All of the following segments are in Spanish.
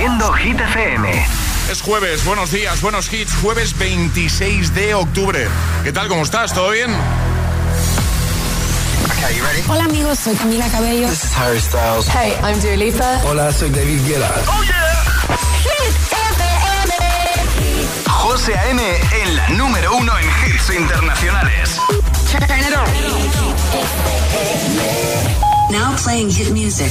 Produciendo Hit FM. Es jueves, buenos días, buenos hits, jueves 26 de octubre. ¿Qué tal? ¿Cómo estás? ¿Todo bien? Hola amigos, soy Camila Cabello. This is Harry Styles. Hey, I'm Dua Lipa. Hola, soy David Guetta. Oh yeah. Hit FM. José A.M. en la número uno en hits internacionales. Turn it on. Now playing hit music.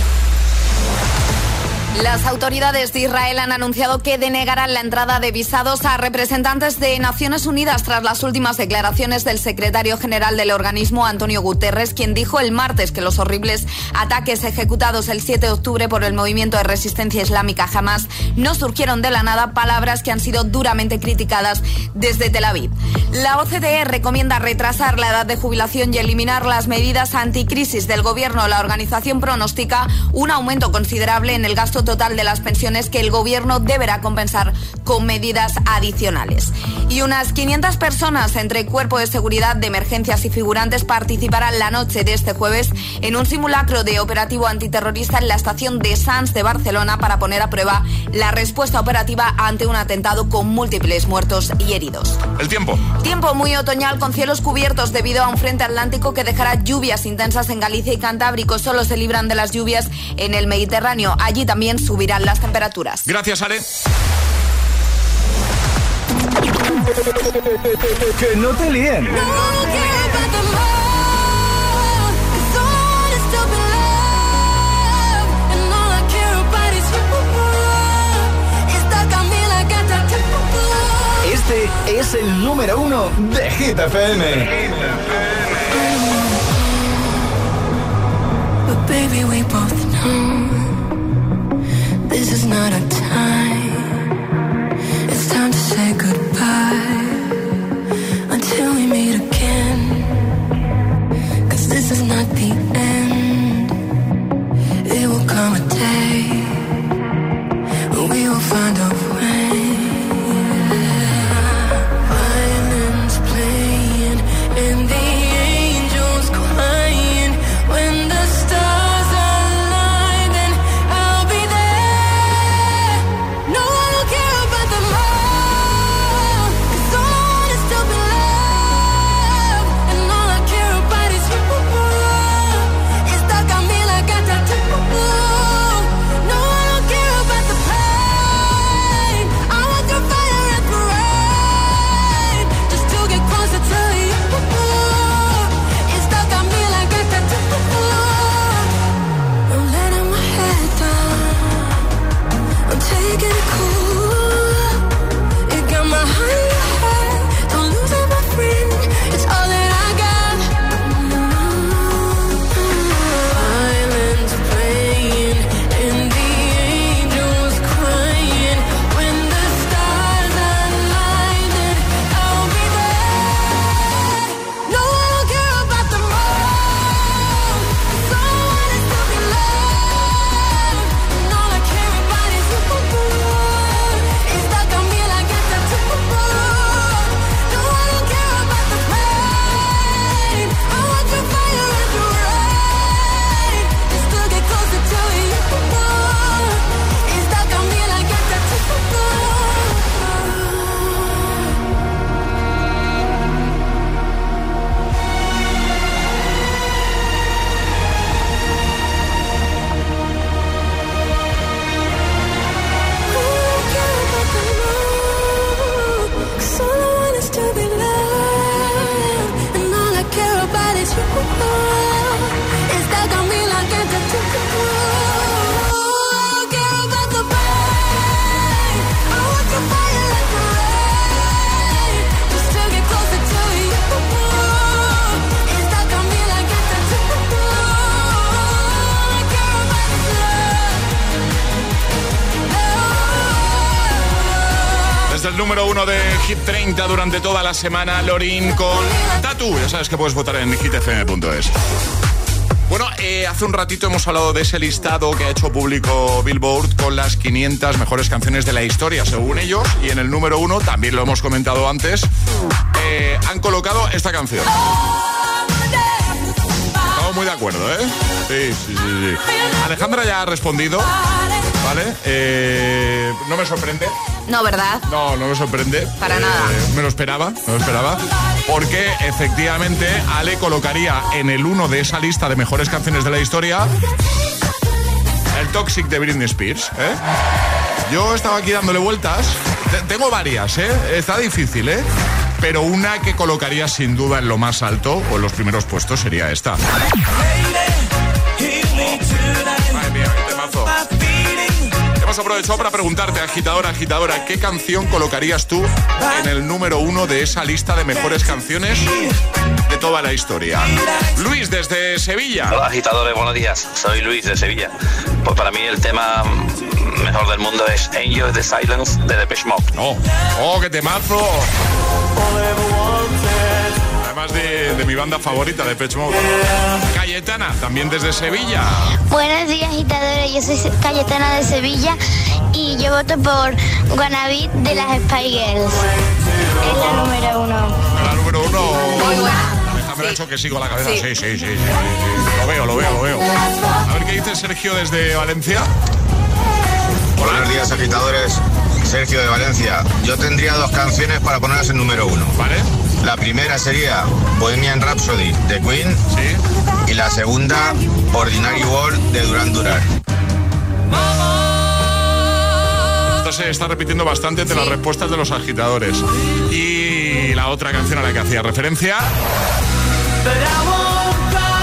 Las autoridades de Israel han anunciado que denegarán la entrada de visados a representantes de Naciones Unidas tras las últimas declaraciones del secretario general del organismo, Antonio Guterres, quien dijo el martes que los horribles ataques ejecutados el 7 de octubre por el movimiento de resistencia islámica Hamas no surgieron de la nada, palabras que han sido duramente criticadas desde Tel Aviv. La OCDE recomienda retrasar la edad de jubilación y eliminar las medidas anticrisis del gobierno. La organización pronostica un aumento considerable en el gasto total de las pensiones que el gobierno deberá compensar con medidas adicionales. Y unas 500 personas entre Cuerpo de Seguridad de Emergencias y figurantes participarán la noche de este jueves en un simulacro de operativo antiterrorista en la estación de Sants de Barcelona para poner a prueba la respuesta operativa ante un atentado con múltiples muertos y heridos. El tiempo. Tiempo muy otoñal con cielos cubiertos debido a un frente atlántico que dejará lluvias intensas en Galicia y Cantábrico. Solo se libran de las lluvias en el Mediterráneo. Allí también subirán las temperaturas. Gracias, Ale. Que no te líen. Este es el número uno de Hit FM. But baby, we both know this is not a 30 durante toda la semana, Lorin con Tatu. Ya sabes que puedes votar en hitfm.es. Bueno, eh, hace un ratito hemos hablado de ese listado que ha hecho público Billboard con las 500 mejores canciones de la historia, según ellos. Y en el número uno, también lo hemos comentado antes, eh, han colocado esta canción. Estamos muy de acuerdo, ¿eh? Sí, sí, sí, sí. Alejandra ya ha respondido, ¿vale? Eh, no me sorprende. No, ¿verdad? No, no me sorprende. Para Eh, nada. Me lo esperaba, me lo esperaba. Porque efectivamente Ale colocaría en el uno de esa lista de mejores canciones de la historia el Toxic de Britney Spears. ¿eh? Yo estaba aquí dándole vueltas. Te- Tengo varias, ¿eh? Está difícil, ¿eh? Pero una que colocaría sin duda en lo más alto o en los primeros puestos sería esta. Madre mía, qué temazo. Hemos aprovechado para preguntarte, agitadora, agitadora, ¿qué canción colocarías tú en el número uno de esa lista de mejores canciones de toda la historia? Luis, desde Sevilla. Hola agitadores, buenos días. Soy Luis de Sevilla. Pues para mí el tema mejor del mundo es Enjoy the Silence de Depeche Mode. Oh, oh, qué temazo. Además de, de mi banda favorita de Pech Mode. Cayetana, también desde Sevilla. Buenos días, agitadores. Yo soy Cayetana de Sevilla y yo voto por Guanabit de las Spy Girls. Es la número uno. La número uno. Muy buena. Déjame Sí. hecho que sigo la cabeza. Sí. Sí. Sí, sí, sí, sí, sí. Lo veo, lo veo, lo veo. A ver qué dice Sergio desde Valencia. Buenos días, agitadores. Sergio de Valencia. Yo tendría dos canciones para ponerlas en número uno. ¿Vale? La primera sería Bohemian Rhapsody de Queen Sí. y la segunda Ordinary World de Duran Duran. Esto se está repitiendo bastante entre las respuestas de los agitadores. Y la otra canción a la que hacía referencia.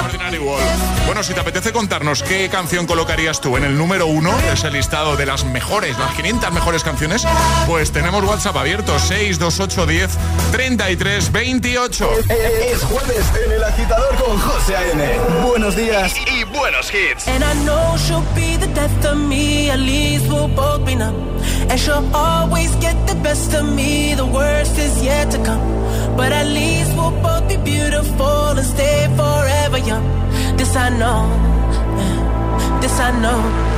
Ordinary World. Bueno, si te apetece contarnos qué canción colocarías tú en el número uno de ese listado de las mejores, las 500 mejores canciones, pues tenemos WhatsApp abierto 628 10 33 28. Es jueves en el agitador con José A.N. Buenos días Y buenos hits. And I know she'll be the death of me, at least we'll both be numb. And she'll always get the best of me, the worst is yet to come. But at least we'll both be beautiful and stay forever young. This I know, this I know.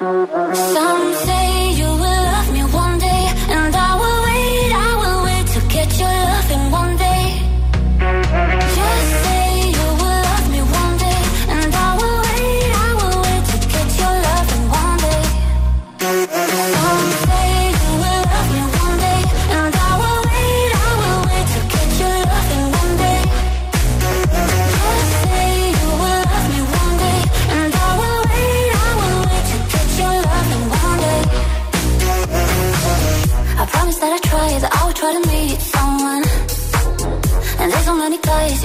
Some say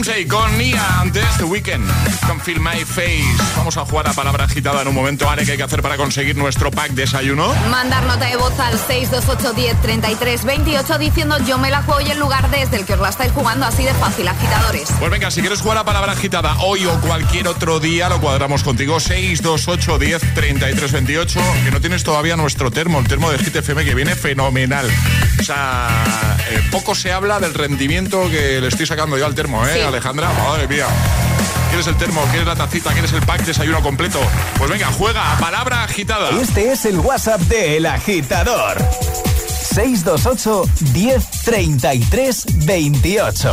Ramsey con Nia antes The Weekend. Feel Face. Vamos a jugar a palabra agitada en un momento. Are, ¿qué hay que hacer para conseguir nuestro pack desayuno? Mandar nota de voz al 628103328 diciendo yo me la juego y el lugar desde el que os la estáis jugando así de fácil, agitadores. Pues venga, si quieres jugar a palabra agitada hoy o cualquier otro día, lo cuadramos contigo. 628103328. Que no tienes todavía nuestro termo, el termo de GTFM que viene fenomenal. O sea, eh, poco se habla del rendimiento que le estoy sacando yo al termo, ¿eh. Alejandra? Madre mía. ¿Quieres el termo? ¿Quieres la tacita? ¿Quieres el pack desayuno completo? Pues venga, juega a palabra agitada. Este es el WhatsApp de El Agitador. 628 10 33 28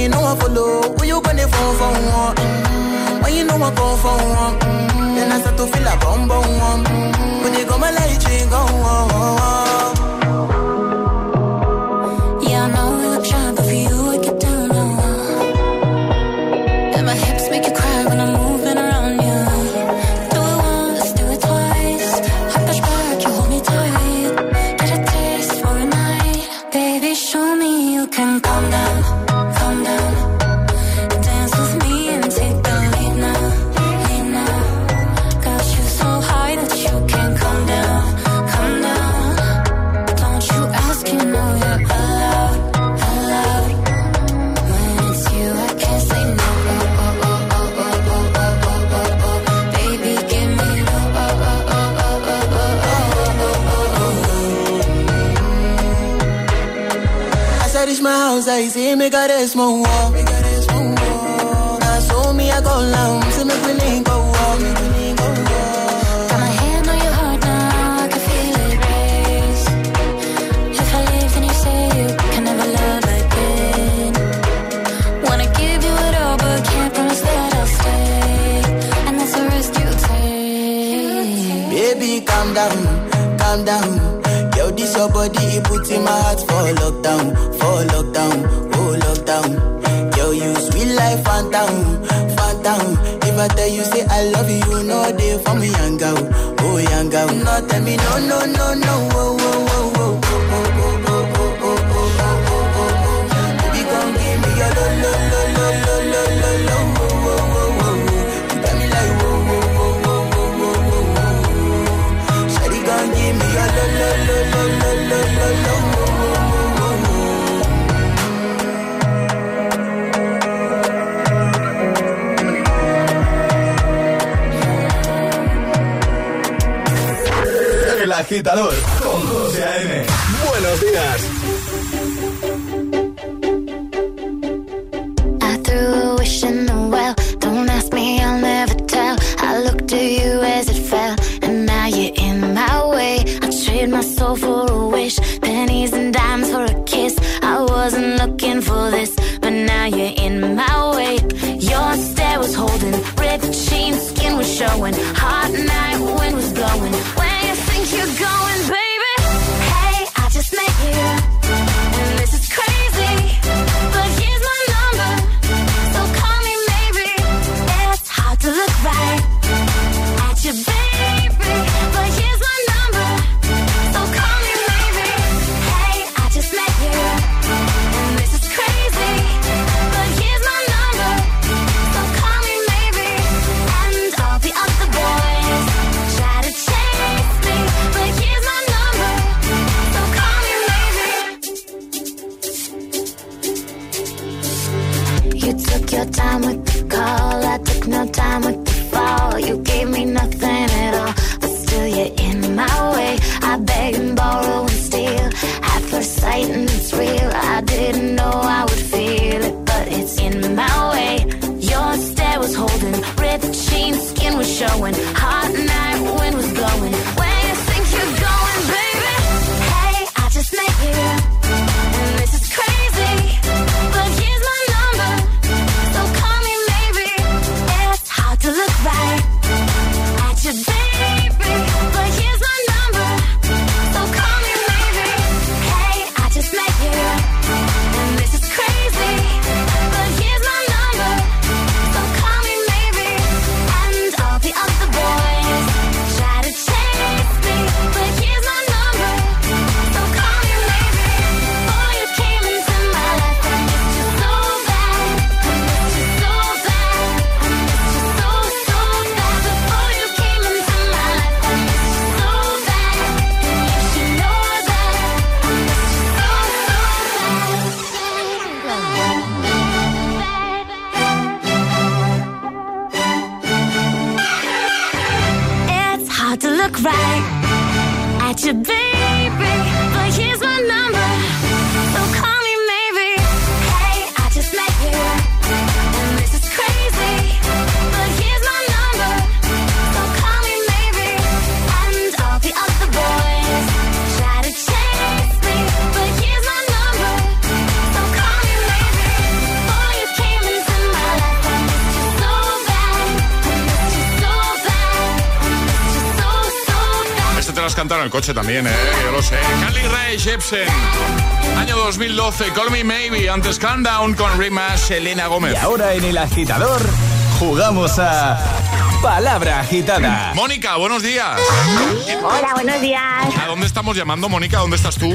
you know I follow. Who you gonna phone for one? Mm-hmm. When you know I come for one? Mm-hmm. Then I start to feel a bum bum one. Mm-hmm. When they go my light, you go. Oh, oh, oh. y si me cares, mon putting my heart for lockdown, for lockdown, oh lockdown. Girl, you sweet life, phantom, phantom. If I tell you say I love you, you know they for me, young girl, oh young girl. No, tell me no, no, no, no, oh, oh. agitador. time with podrás cantar en el coche también. Eh, yo lo sé. Carly Rae Jepsen. Año 2012, Call Me Maybe, antes Countdown con Rimas, Elena Gómez. Y ahora en El Agitador, jugamos a... Palabra agitada. Mónica, buenos días. Hola, buenos días. ¿A dónde estamos llamando, Mónica? ¿Dónde estás tú?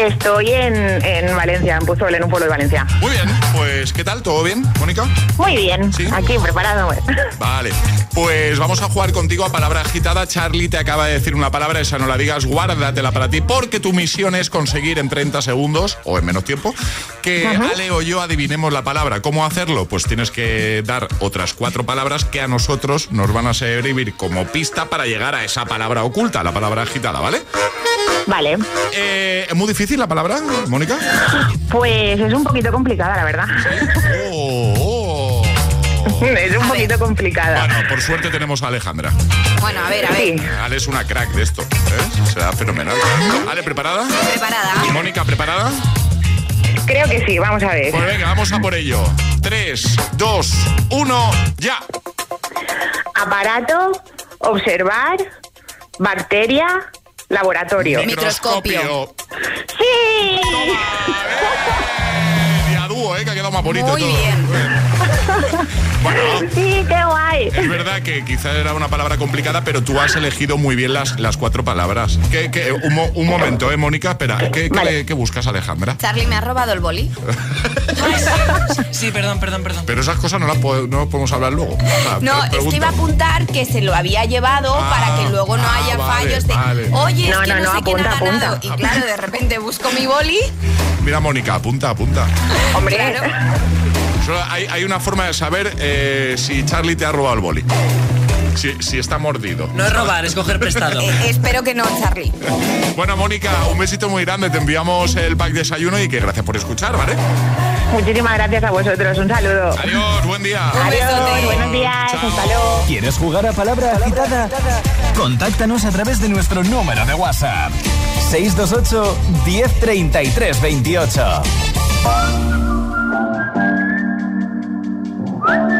Estoy en, en Valencia, en Puzuelo, en un pueblo de Valencia. Muy bien, pues ¿qué tal? ¿Todo bien, Mónica? Muy bien, aquí preparado. Vale, pues vamos a jugar contigo a palabra agitada. Charlie te acaba de decir una palabra, esa no la digas, guárdatela para ti, porque tu misión es conseguir en 30 segundos, o en menos tiempo, que. Ale o yo adivinemos la palabra. ¿Cómo hacerlo? Pues tienes que dar otras cuatro palabras que a nosotros nos van a servir como pista para llegar a esa palabra oculta, la palabra agitada, ¿vale? Vale. Eh, ¿Es muy difícil la palabra, Mónica? Pues es un poquito complicada, la verdad. Oh, oh. Es un poquito complicada. Bueno, por suerte tenemos a Alejandra. Bueno, a ver, a ver. Sí. Ale es una crack de esto. ¿eh? Será fenomenal. Ale, ¿preparada? Preparada. ¿Y Mónica, preparada? Creo que sí, vamos a ver. Pues venga, vamos a por ello. 3, 2, 1, ya. Aparato, observar, bacteria, laboratorio. Microscopio. ¡Sí! Y a dúo, ¿eh? Que ha quedado más bonito Muy y todo. bien. Bueno, Sí, qué guay. es verdad que quizá era una palabra complicada, pero tú has elegido muy bien las, las cuatro palabras. ¿Qué, qué- un, un momento, ¿eh, Mónica? Espera, ¿qué, qué Vale. le- qué buscas, Alejandra? Charlie me ha robado el boli. Sí, perdón, perdón, perdón. Pero esas cosas no las po- no podemos hablar luego. Ah, No, pre- es que iba a apuntar que se lo había llevado Ah, para que luego no ah, haya vale, fallos de, vale. oye, No, es que no, no, no, sé quién ha apunta, ganado. apunta. Y claro, de repente busco mi boli. Mira, Mónica, apunta, apunta. Hombre, Claro. Solo hay, hay una forma de saber eh, si Charlie te ha robado el boli. Si, si está mordido. No es robar, es coger prestado. Eh, espero que no, Charlie. Bueno, Mónica, un besito muy grande. Te enviamos el pack desayuno y que gracias por escuchar, ¿vale? muchísimas gracias a vosotros. Un saludo. Adiós, buen día. Adiós, buenos días. Hasta luego. ¿Quieres jugar a palabra agitada? Contáctanos a través de nuestro número de WhatsApp. 628 1033 28. I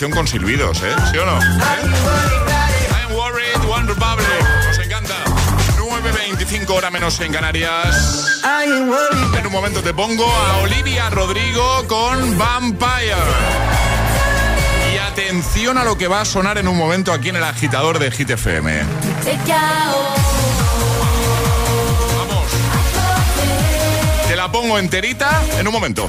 canción con silbidos, ¿eh? ¿Sí o no? I'm worried, One Republic. Nos encanta. 9.25 hora menos en Canarias. En un momento te pongo a Olivia Rodrigo con Vampire. Y atención a lo que va a sonar en un momento aquí en el agitador de Hit FM. Vamos. Te la pongo enterita en un momento.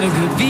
I get a good feeling.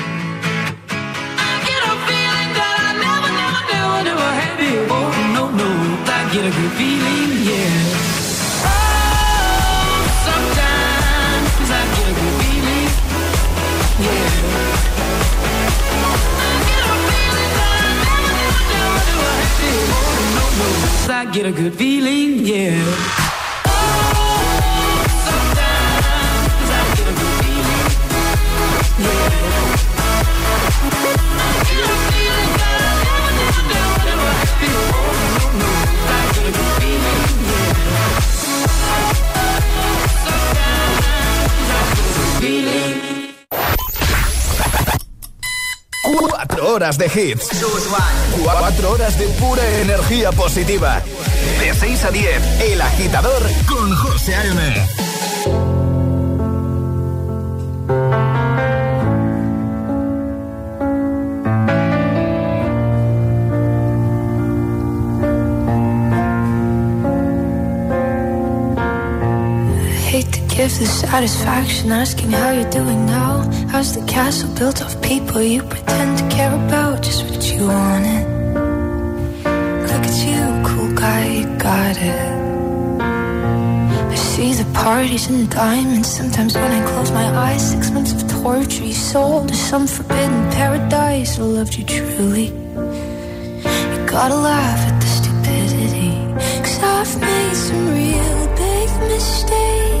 Get a good feeling. Yeah. Oh, sometimes I get a good feeling. Yeah. I get a feeling that I never, had before. No, no, I get a good feeling. Yeah. Cuatro horas de hits. Cuatro horas de pura energía positiva. De 6 a 10, El Agitador con José A.M. give the satisfaction asking how you're doing now. How's the castle built of people you pretend care about? Just what you wanted. Look at you, cool guy, you got it. I see the parties and diamonds. Sometimes when I close my eyes, six months of torture you sold to some forbidden paradise. I loved you truly. You gotta laugh at the stupidity. Cause I've made some real big mistakes,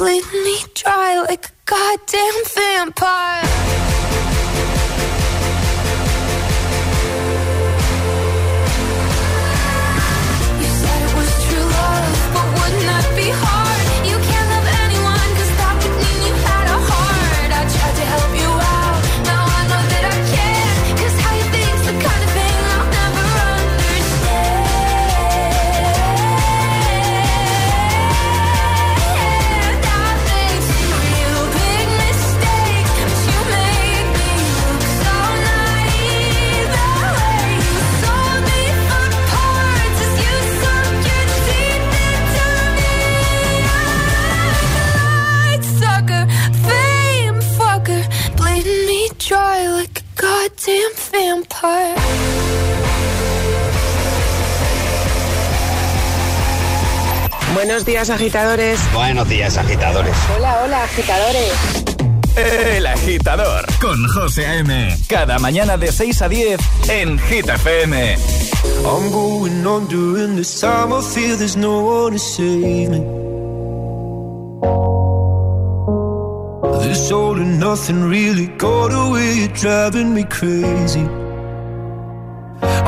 me dry like a goddamn vampire. Buenos días, agitadores. Buenos días, agitadores. Hola, hola, agitadores. El agitador con José A.M. Cada mañana de 6 a 10 en Hit FM. I'm going on during this time. I feel there's no one to save me. This all and nothing really got away. You're driving me crazy.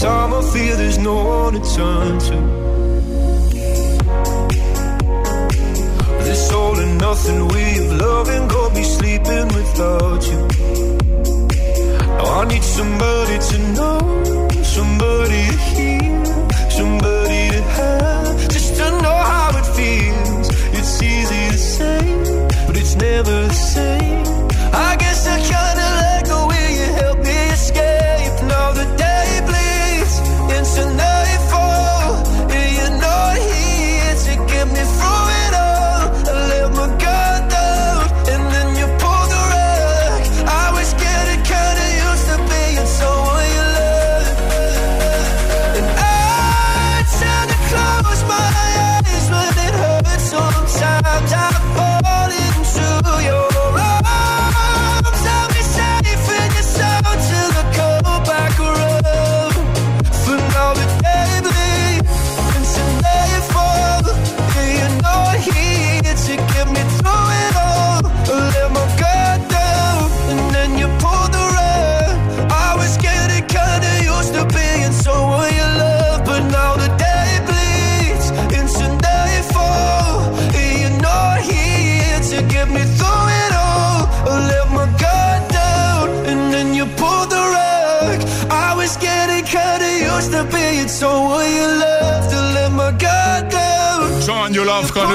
time. I feel there's no one to turn to. This all and nothing way of loving got me sleeping without you. Now I need somebody to know, somebody to hear, somebody to have, just to know how it feels. It's easy to say, but it's never the same. I guess I kinda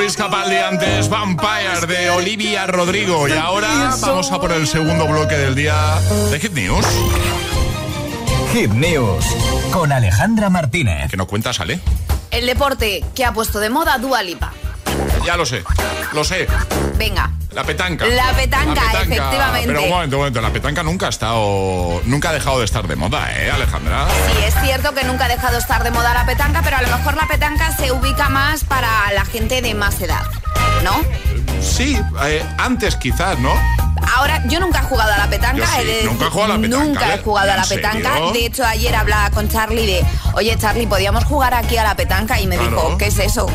Luis Capaldi antes Vampire de Olivia Rodrigo. Y ahora vamos a por el segundo bloque del día de Hit News. Hit News con Alejandra Martínez. Que no cuentas, Ale. El deporte que ha puesto de moda Dua Lipa. Ya lo sé, lo sé. Venga. La petanca. La petanca, efectivamente. Pero un momento, un momento. La petanca nunca ha estado. Nunca ha dejado de estar de moda, ¿eh, Alejandra? Sí, es cierto que nunca ha dejado de estar de moda la petanca, pero a lo mejor la petanca se ubica más para la gente de más edad, ¿no? Sí, eh, antes quizás, ¿no? Ahora, yo nunca he jugado a la petanca. Sí, de nunca he jugado a la petanca, Nunca ¿eh? he jugado a la ¿En serio? petanca. De hecho, ayer hablaba con Charlie de, oye, Charlie, ¿podíamos jugar aquí a la petanca? Y me Claro. dijo, ¿qué es eso?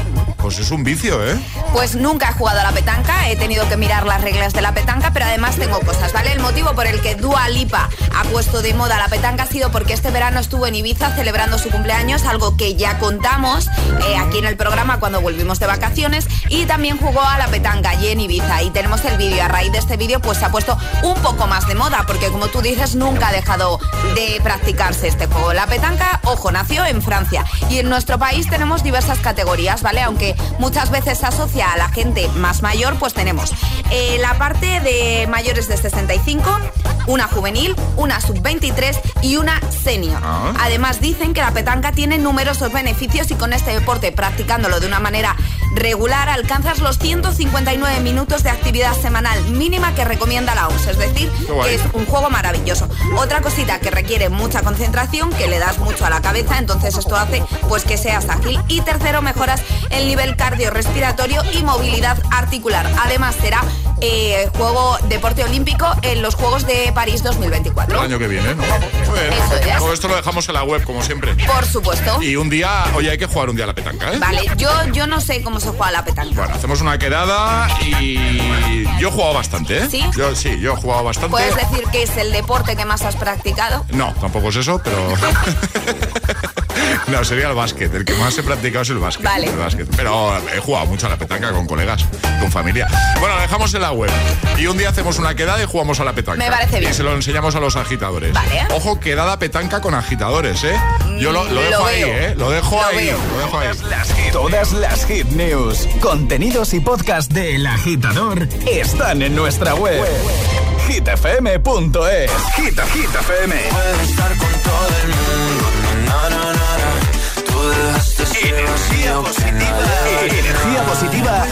Pues es un vicio, ¿eh? Pues nunca he jugado a la petanca, he tenido que mirar las reglas de la petanca, pero además tengo cosas, ¿vale? El motivo por el que Dua Lipa ha puesto de moda la petanca ha sido porque este verano estuvo en Ibiza celebrando su cumpleaños, algo que ya contamos eh, aquí en el programa cuando volvimos de vacaciones, y también jugó a la petanca allí en Ibiza. Y tenemos el vídeo, a raíz de este vídeo pues se ha puesto un poco más de moda, porque como tú dices, nunca ha dejado de practicarse este juego. La petanca, ojo, nació en Francia, y en nuestro país tenemos diversas categorías, ¿vale? Aunque muchas veces se asocia a la gente más mayor, pues tenemos eh, la parte de mayores de 65, una juvenil, una sub-23 y una senior. Ah. Además dicen que la petanca tiene numerosos beneficios y con este deporte practicándolo de una manera regular alcanzas los 159 minutos de actividad semanal mínima que recomienda la OMS, es decir, que es un juego maravilloso. Otra cosita que requiere mucha concentración, que le das mucho a la cabeza, entonces esto hace pues que seas ágil. Y tercero, mejoras el nivel cardiorrespiratorio y movilidad articular. Además será eh, juego deporte olímpico en los Juegos de París 2024. El año que viene, ¿no? Eso ya. Todo esto lo dejamos en la web, como siempre. Por supuesto. Y un día, oye, hay que jugar un día a la petanca, ¿eh? Vale, yo, yo no sé cómo se juega la petanca. Bueno, hacemos una quedada y yo he jugado bastante, ¿eh? ¿Sí? Yo, sí, yo he jugado bastante. ¿Puedes decir que es el deporte que más has practicado? No, tampoco es eso, pero... No, sería el básquet. El que más he practicado es el básquet. Vale. El básquet. Pero he jugado mucho a la petanca con colegas, con familia. Bueno, lo dejamos en la web. Y un día hacemos una quedada y jugamos a la petanca. Me parece bien. Y se lo enseñamos a los agitadores. Vale. Ojo, quedada petanca con agitadores, ¿eh? Yo lo, lo dejo Lo ahí. ¿eh? Lo dejo Lo ahí. veo. Lo dejo ahí. Las hit- Todas las hit news, contenidos y podcast del agitador están en nuestra web. hitfm.es. Hit, Hit FM. Puedes estar con todo el mundo, na, na, na. Tú dejaste Energía positiva. Energía positiva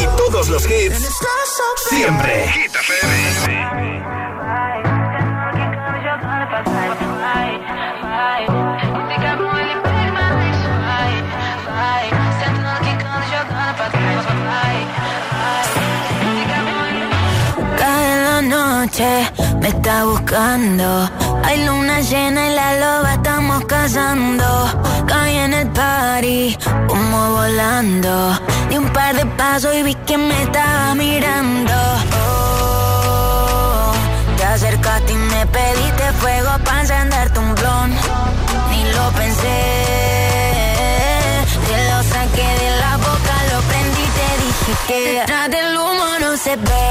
y todos los hits siempre. Hit noche, me está buscando. Hay luna llena y la loba estamos cazando. Caí en el party, como volando. Di un par de pasos y vi que me estaba mirando. Oh, te acercaste y me pediste fuego para encenderte un blon. Ni lo pensé, te lo saqué de la boca, lo prendí y te dije que detrás del humo no se ve,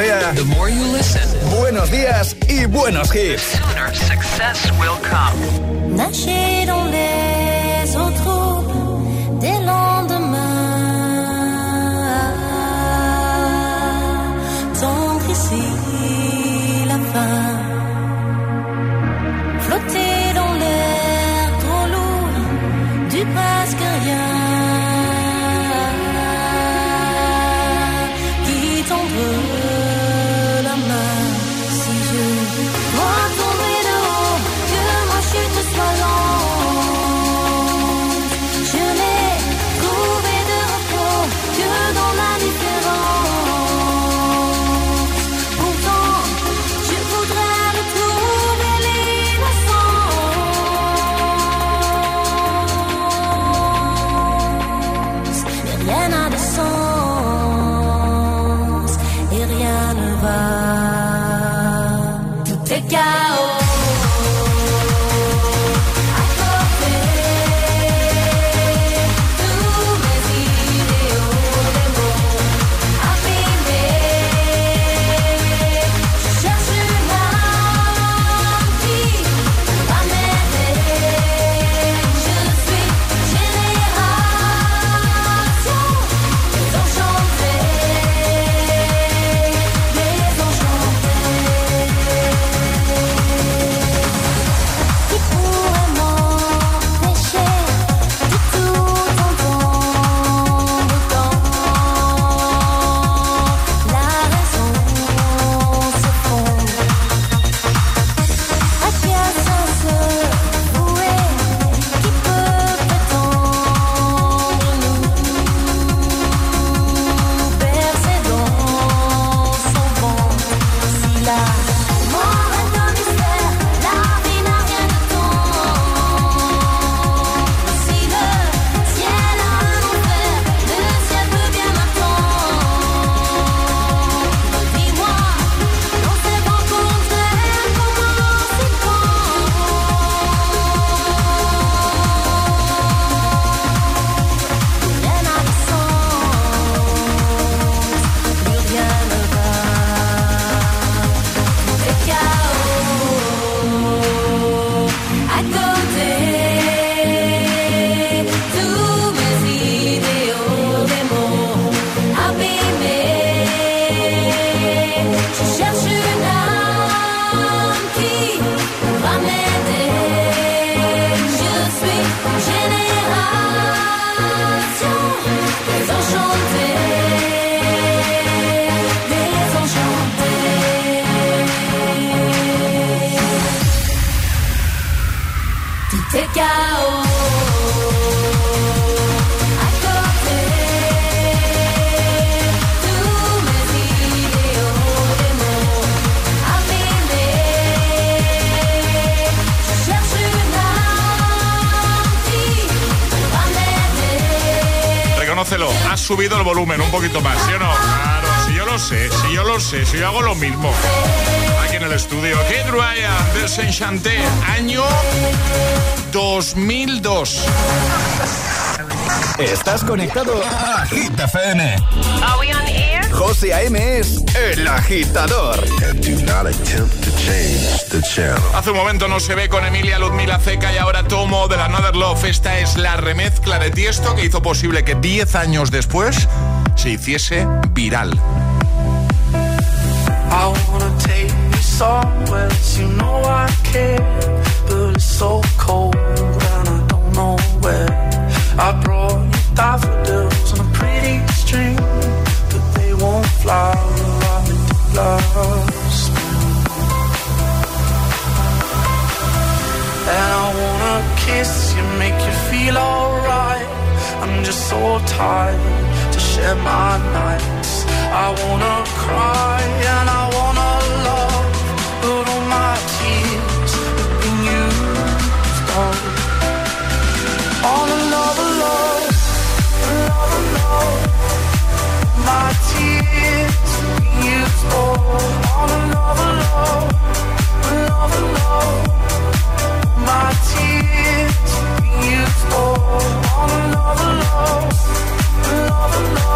agitador te desea buenos días y buenos hits. Si yo lo sé, si yo hago lo mismo. Aquí en el estudio, Kid Ryan, Desenchanté, año 2002. Estás conectado a Hit FM. Are we on air? José A.M. es el agitador. Hace un momento no se ve con Emilia Ludmila Ceca y ahora Tomo de la Another Love. Esta es la remezcla de Tiesto que hizo posible que 10 años después se hiciese viral. I wanna take you somewhere you know I care, but it's so cold and I don't know where. I brought you daffodils on a pretty but they won't flower. And I wanna kiss you, make you feel alright. I'm just so tired share my nights. I wanna cry and I wanna love, but all my tears have been used. On another love, another love. My tears have been used. On another love, another love. My tears have been used. On another love,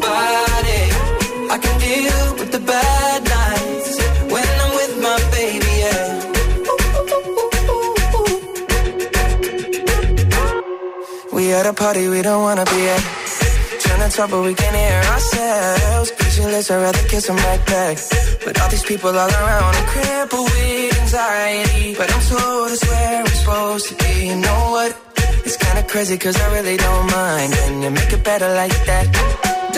I can deal with the bad nights when I'm with my baby, yeah. We at a party we don't wanna be at. Trying to talk, but we can't hear ourselves. Pictureless, I'd rather kiss them right back. But all these people all around, I'm crippled with anxiety. But I'm told it's where I'm supposed to be. You know what? It's kinda crazy, cause I really don't mind. Can you make it better like that?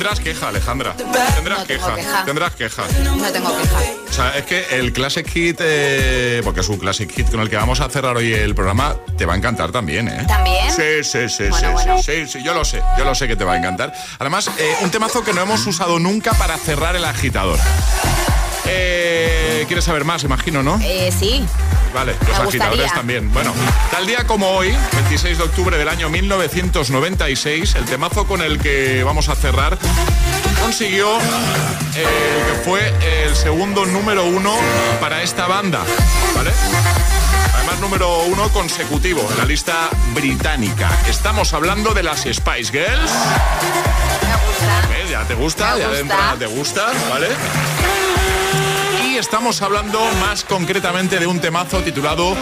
Tendrás queja, Alejandra. Tendrás No queja. queja. Tendrás queja. No tengo queja. O sea, es que el Classic Hit, eh, porque es un Classic Hit con el que vamos a cerrar hoy el programa, te va a encantar también, ¿eh? ¿También? Sí, sí, sí, Bueno, sí, bueno. sí, sí, sí, yo lo sé, yo lo sé que te va a encantar. Además, eh, un temazo que no hemos usado nunca para cerrar el agitador. Eh, ¿Quieres saber más, imagino, no? Eh, sí. Vale, los Me agitadores gustaría. también. Bueno, tal día como hoy, 26 de octubre del año 1996, el temazo con el que vamos a cerrar consiguió eh, el que fue el segundo número uno para esta banda, ¿vale? Además, número uno consecutivo en la lista británica. Estamos hablando de las Spice Girls. ¿Ves? ¿Ya te gusta? Me ¿Ya de entrada te gusta? ¿Vale? Y estamos hablando más concretamente de un temazo titulado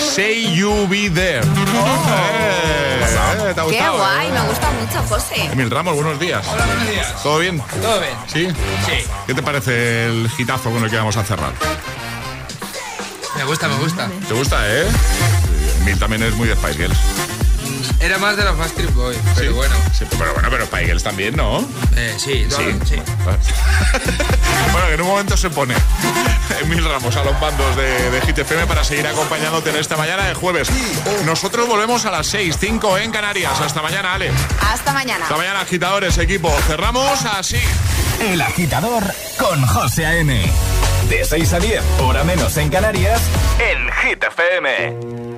Say You Be There. Eh, eh, ¿Te ha Qué guay, eh? me gusta mucho, José. Emil Ramos, buenos días. Hola, buenos días. ¿Todo bien? ¿Todo bien? ¿Sí? Sí. ¿Qué te parece el gitazo con el que vamos a cerrar? Me gusta, me gusta. ¿Te gusta, eh? Emil también es muy de Spice Girls. Era más de los Backstreet Boys, pero bueno. Sí, pero bueno, pero Spice Girls también, ¿no? Eh, sí, Sí. sí. sí. bueno, que en un momento se pone Emil Ramos a los bandos de, de Hit FM para seguir acompañándote en esta mañana de jueves. Nosotros volvemos a las 6, 5 en Canarias. Hasta mañana, Ale. Hasta mañana. Hasta mañana, agitadores, equipo. Cerramos así. El agitador con José A.M. De 6 a 10, hora menos en Canarias, en Hit FM.